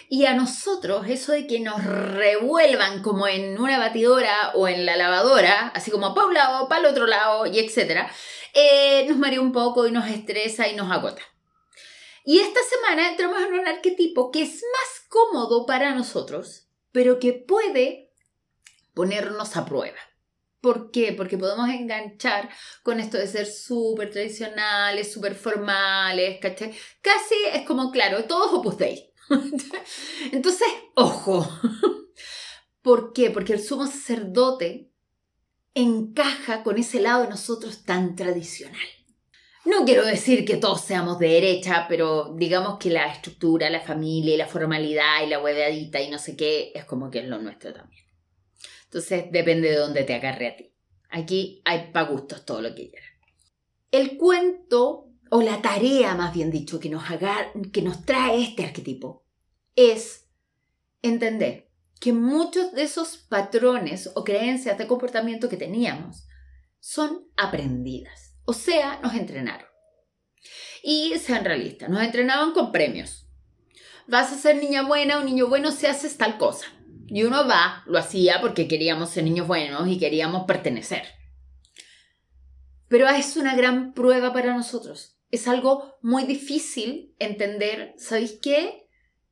Y a nosotros, eso de que nos revuelvan como en una batidora o en la lavadora, así como para un lado, para el otro lado, y etcétera, eh, nos marea un poco y nos estresa y nos agota. Y esta semana entramos en un arquetipo que es más cómodo para nosotros, pero que puede ponernos a prueba. ¿Por qué? Porque podemos enganchar con esto de ser súper tradicionales, súper formales. Casi es como, claro, todos opus dei. Entonces, ojo. ¿Por qué? Porque el sumo sacerdote encaja con ese lado de nosotros tan tradicional. No quiero decir que todos seamos de derecha, pero digamos que la estructura, la familia y la formalidad y la hueveadita y no sé qué es como que es lo nuestro también. Entonces depende de dónde te agarre a ti. Aquí hay pa' gustos todo lo que quieran. El cuento, o la tarea más bien dicho, que nos, que nos trae este arquetipo, es entender que muchos de esos patrones o creencias de comportamiento que teníamos son aprendidas. O sea, nos entrenaron. Y sean realistas, nos entrenaban con premios. Vas a ser niña buena o niño bueno si haces tal cosa. Y uno va, lo hacía porque queríamos ser niños buenos y queríamos pertenecer. Pero es una gran prueba para nosotros. Es algo muy difícil entender, ¿sabéis qué?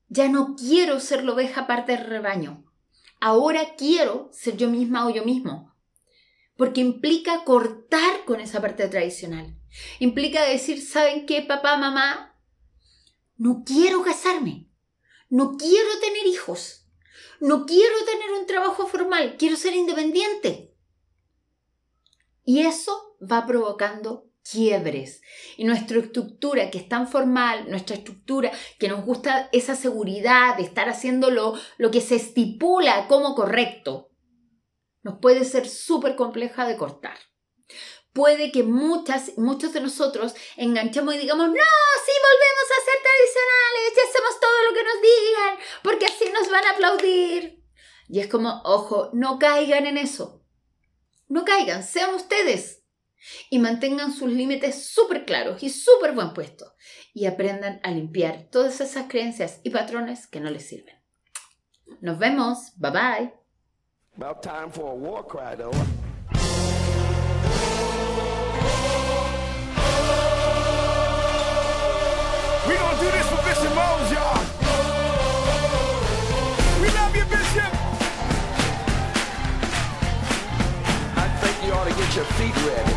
Ya no quiero ser la oveja parte del rebaño. Ahora quiero ser yo misma o yo mismo. Porque implica cortar con esa parte tradicional. Implica decir, ¿saben qué, papá, mamá? No quiero casarme. No quiero tener hijos. No quiero tener un trabajo formal. Quiero ser independiente. Y eso va provocando quiebres. Y nuestra estructura, que es tan formal, nuestra estructura, que nos gusta esa seguridad de estar haciendo lo, que se estipula como correcto, nos puede ser súper compleja de cortar. Puede que muchas, muchos de nosotros enganchemos y digamos, no, sí, volvemos a ser tradicionales, y hacemos todo lo que nos digan, porque así nos van a aplaudir. Y es como, ojo, no caigan en eso. No caigan, sean ustedes. Y mantengan sus límites súper claros y súper buen puestos. Y aprendan a limpiar todas esas creencias y patrones que no les sirven. Nos vemos. Bye bye. About time for a war cry, though. We gonna do this for Bishop Mose, y'all. We love you, Bishop. I think you ought to get your feet ready.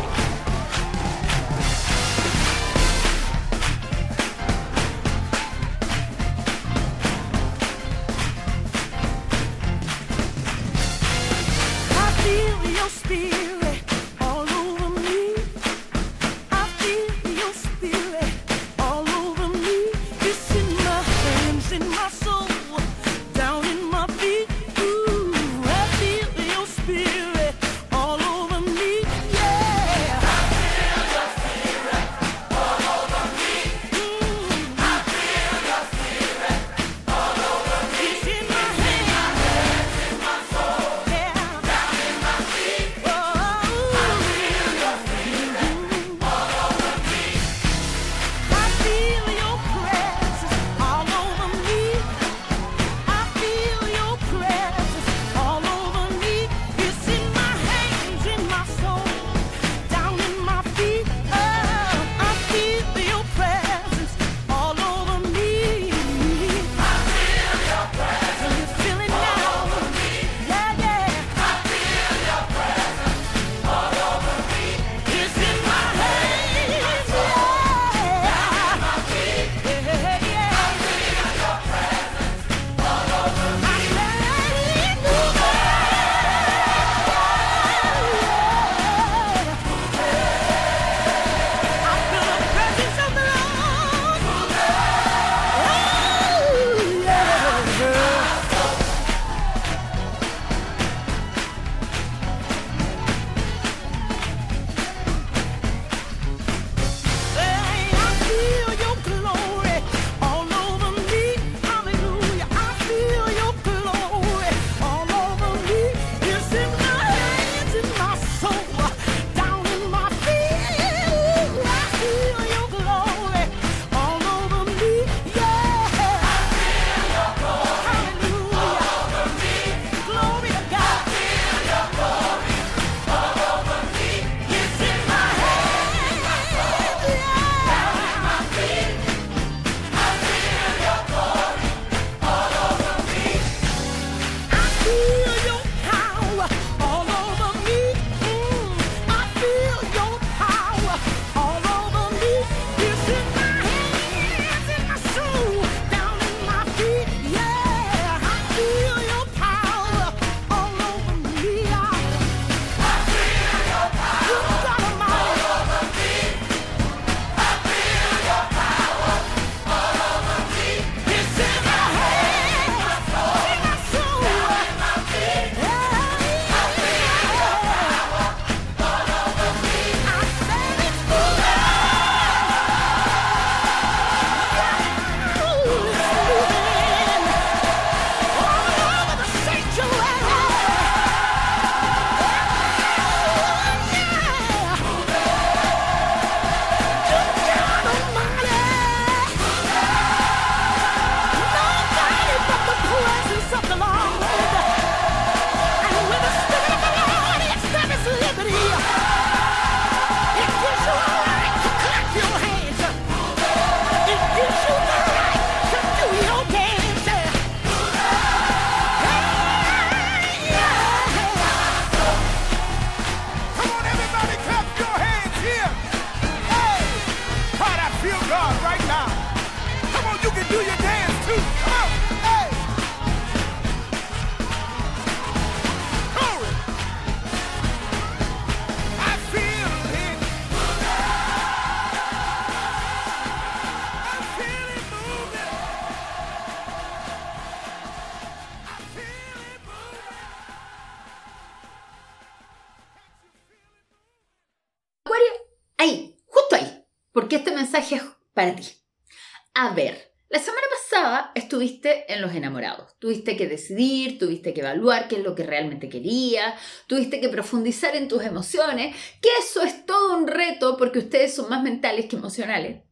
Tuviste que decidir, tuviste que evaluar qué es lo que realmente querías, tuviste que profundizar en tus emociones, que eso es todo un reto porque ustedes son más mentales que emocionales.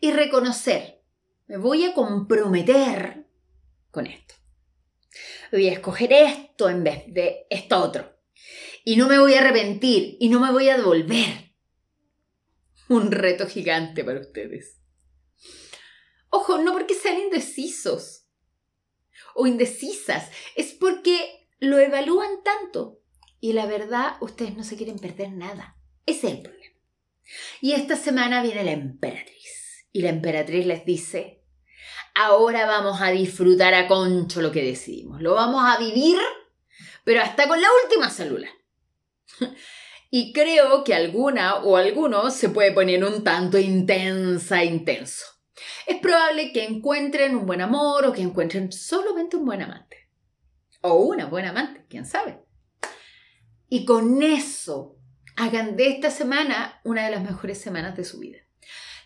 Y reconocer, me voy a comprometer con esto. Voy a escoger esto en vez de esto otro. Y no me voy a arrepentir y no me voy a devolver. Un reto gigante para ustedes. Ojo, no porque sean indecisos o indecisas, es porque lo evalúan tanto y la verdad ustedes no se quieren perder nada. Ese es el problema. Y esta semana viene la emperatriz y la emperatriz les dice, ahora vamos a disfrutar a concho lo que decidimos, lo vamos a vivir, pero hasta con la última célula. Y creo que alguna o alguno se puede poner un tanto intensa, intenso. Es probable que encuentren un buen amor o que encuentren solamente un buen amante. O una buena amante, quién sabe. Y con eso hagan de esta semana una de las mejores semanas de su vida.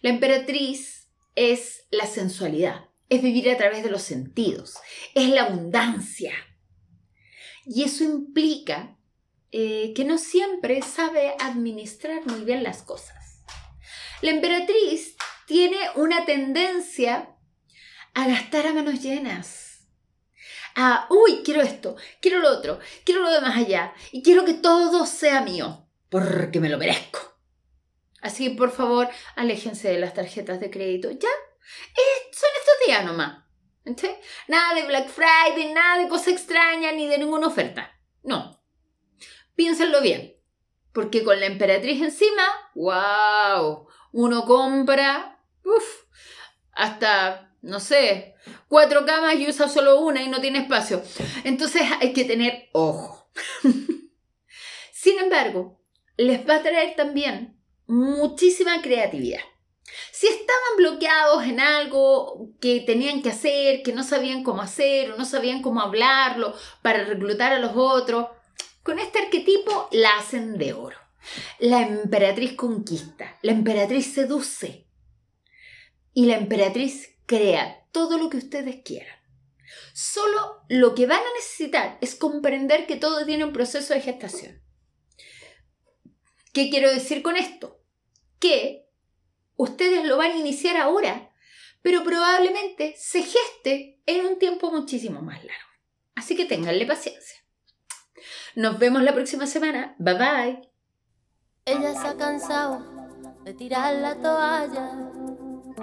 La emperatriz es la sensualidad, es vivir a través de los sentidos, es la abundancia. Y eso implica eh, que no siempre sabe administrar muy bien las cosas. La emperatriz tiene una tendencia a gastar a manos llenas. A, uy, quiero esto, quiero lo otro, quiero lo de más allá, y quiero que todo sea mío, porque me lo merezco. Así que, por favor, aléjense de las tarjetas de crédito. Ya, eh, son estos días nomás. ¿sí? Nada de Black Friday, nada de cosa extraña, ni de ninguna oferta. No. Piénsenlo bien. Porque con la emperatriz encima, wow, uno compra, uff, hasta, no sé, cuatro camas y usa solo una y no tiene espacio. Entonces hay que tener ojo. Sin embargo, les va a traer también muchísima creatividad. Si estaban bloqueados en algo que tenían que hacer, que no sabían cómo hacer o no sabían cómo hablarlo para reclutar a los otros, con este arquetipo la hacen de oro. La emperatriz conquista, la emperatriz seduce y la emperatriz crea todo lo que ustedes quieran. Solo lo que van a necesitar es comprender que todo tiene un proceso de gestación. ¿Qué quiero decir con esto? Que ustedes lo van a iniciar ahora, pero probablemente se geste en un tiempo muchísimo más largo. Así que ténganle paciencia. Nos vemos la próxima semana. Bye bye. Ella se ha cansado de tirar la toalla.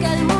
Que el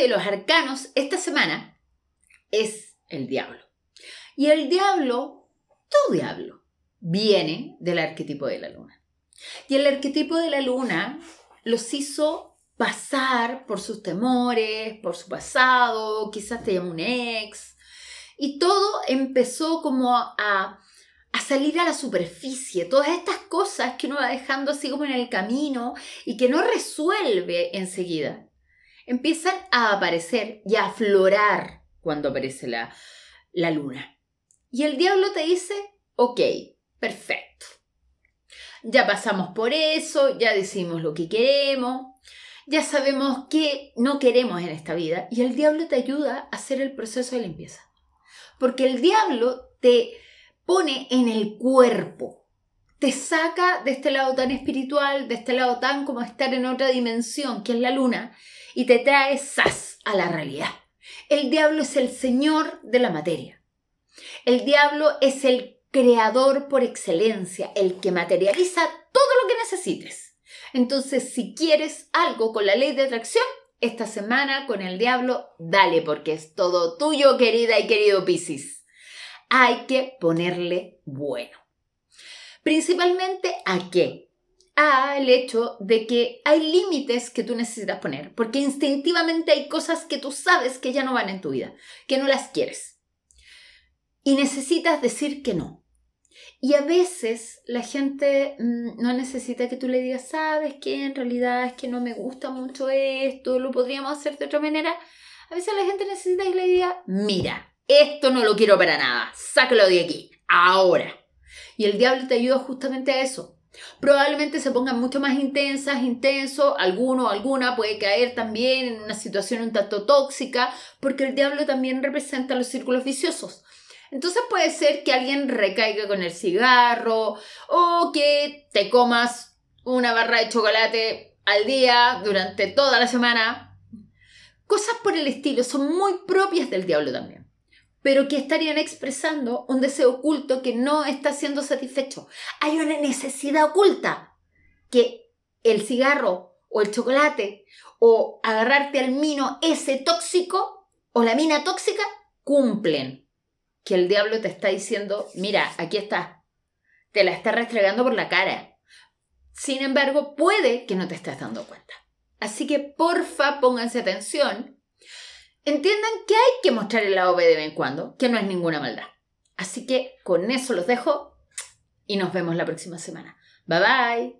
De los arcanos esta semana es el diablo. Y el diablo, tu diablo, viene del arquetipo de la luna. Y el arquetipo de la luna los hizo pasar por sus temores, por su pasado, quizás te un ex. Y todo empezó como a, a salir a la superficie. Todas estas cosas que uno va dejando así como en el camino y que no resuelve enseguida, empiezan a aparecer y a aflorar cuando aparece la, la luna. Y el diablo te dice, ok, perfecto. Ya pasamos por eso, ya decimos lo que queremos, ya sabemos qué no queremos en esta vida y el diablo te ayuda a hacer el proceso de limpieza. Porque el diablo te pone en el cuerpo, te saca de este lado tan espiritual, de este lado tan como estar en otra dimensión, que es la luna, y te trae sas a la realidad. El diablo es el señor de la materia. El diablo es el creador por excelencia, el que materializa todo lo que necesites. Entonces, si quieres algo con la ley de atracción, esta semana con el diablo, dale, porque es todo tuyo, querida y querido Piscis. Hay que ponerle bueno. Principalmente a qué? Al hecho de que hay límites que tú necesitas poner, porque instintivamente hay cosas que tú sabes que ya no van en tu vida, que no las quieres. Y necesitas decir que no. Y a veces la gente mm, no necesita que tú le digas, sabes que en realidad es que no me gusta mucho esto, lo podríamos hacer de otra manera. A veces la gente necesita que le diga, mira, esto no lo quiero para nada, sácalo de aquí, ahora. Y el diablo te ayuda justamente a eso. Probablemente se pongan mucho más intensas, intenso, alguno o alguna puede caer también en una situación un tanto tóxica, porque el diablo también representa los círculos viciosos. Entonces puede ser que alguien recaiga con el cigarro o que te comas una barra de chocolate al día durante toda la semana. Cosas por el estilo son muy propias del diablo también, pero que estarían expresando un deseo oculto que no está siendo satisfecho. Hay una necesidad oculta que el cigarro o el chocolate o agarrarte al mino ese tóxico o la mina tóxica cumplen que el diablo te está diciendo, mira, aquí está, te la está restregando por la cara. Sin embargo, puede que no te estés dando cuenta. Así que porfa, pónganse atención. Entiendan que hay que mostrar el lado B de vez en cuando, que no es ninguna maldad. Así que con eso los dejo y nos vemos la próxima semana. Bye bye.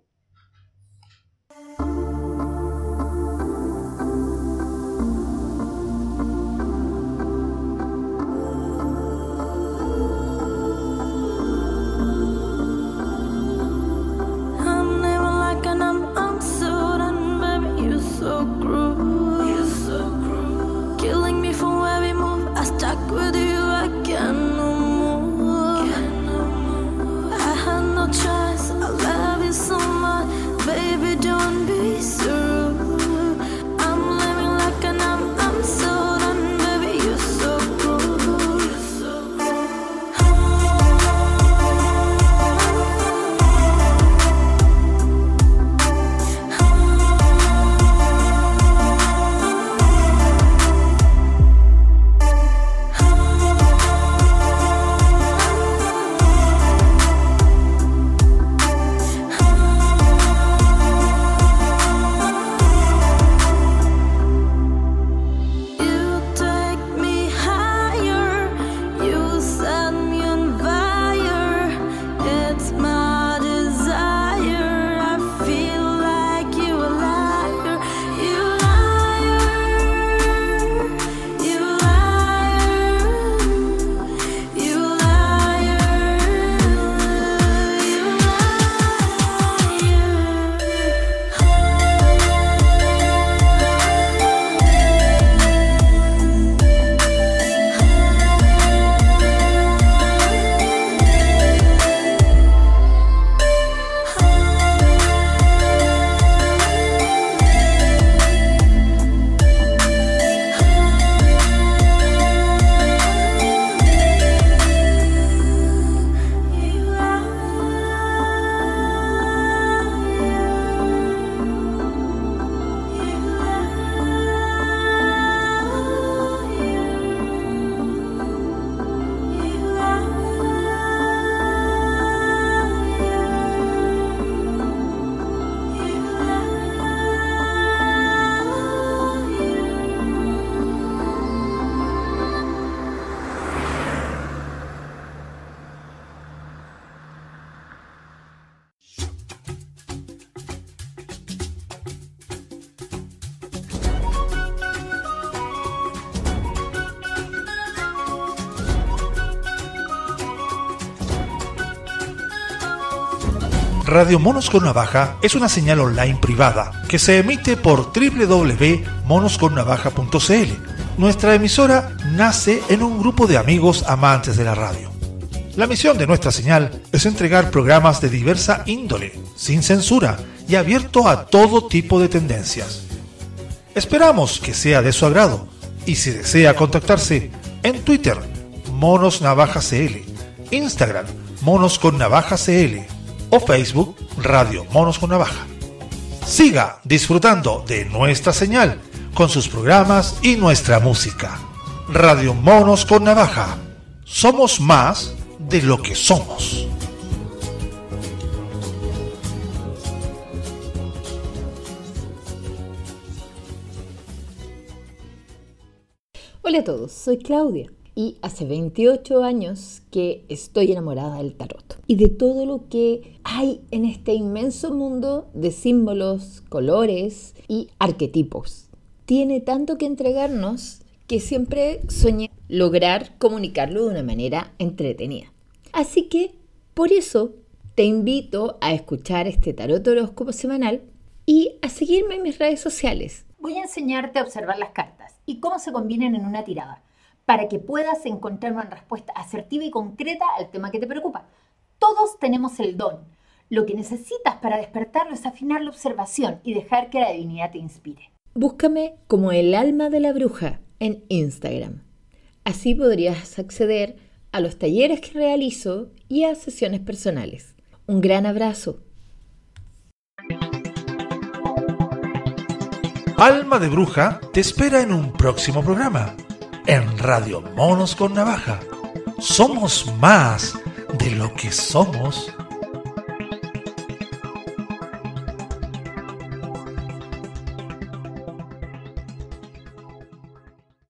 Radio Monos con Navaja es una señal online privada que se emite por www.monosconnavaja.cl. Nuestra emisora nace en un grupo de amigos amantes de la radio. La misión de nuestra señal es entregar programas de diversa índole, sin censura y abierto a todo tipo de tendencias. Esperamos que sea de su agrado y si desea contactarse en Twitter, Monos Navaja CL, Instagram, Monos con Navaja CL o Facebook, Radio Monos con Navaja. Siga disfrutando de nuestra señal con sus programas y nuestra música. Radio Monos con Navaja. Somos más de lo que somos. Hola a todos, soy Claudia y hace 28 años que estoy enamorada del tarot y de todo lo que hay en este inmenso mundo de símbolos, colores y arquetipos. Tiene tanto que entregarnos que siempre soñé lograr comunicarlo de una manera entretenida. Así que por eso te invito a escuchar este tarot horóscopo semanal y a seguirme en mis redes sociales. Voy a enseñarte a observar las cartas y cómo se combinan en una tirada, para que puedas encontrar una respuesta asertiva y concreta al tema que te preocupa. Todos tenemos el don. Lo que necesitas para despertarlo es afinar la observación y dejar que la divinidad te inspire. Búscame como el alma de la bruja en Instagram. Así podrías acceder a los talleres que realizo y a sesiones personales. Un gran abrazo. Alma de Bruja te espera en un próximo programa en Radio Monos con Navaja. Somos más de lo que somos.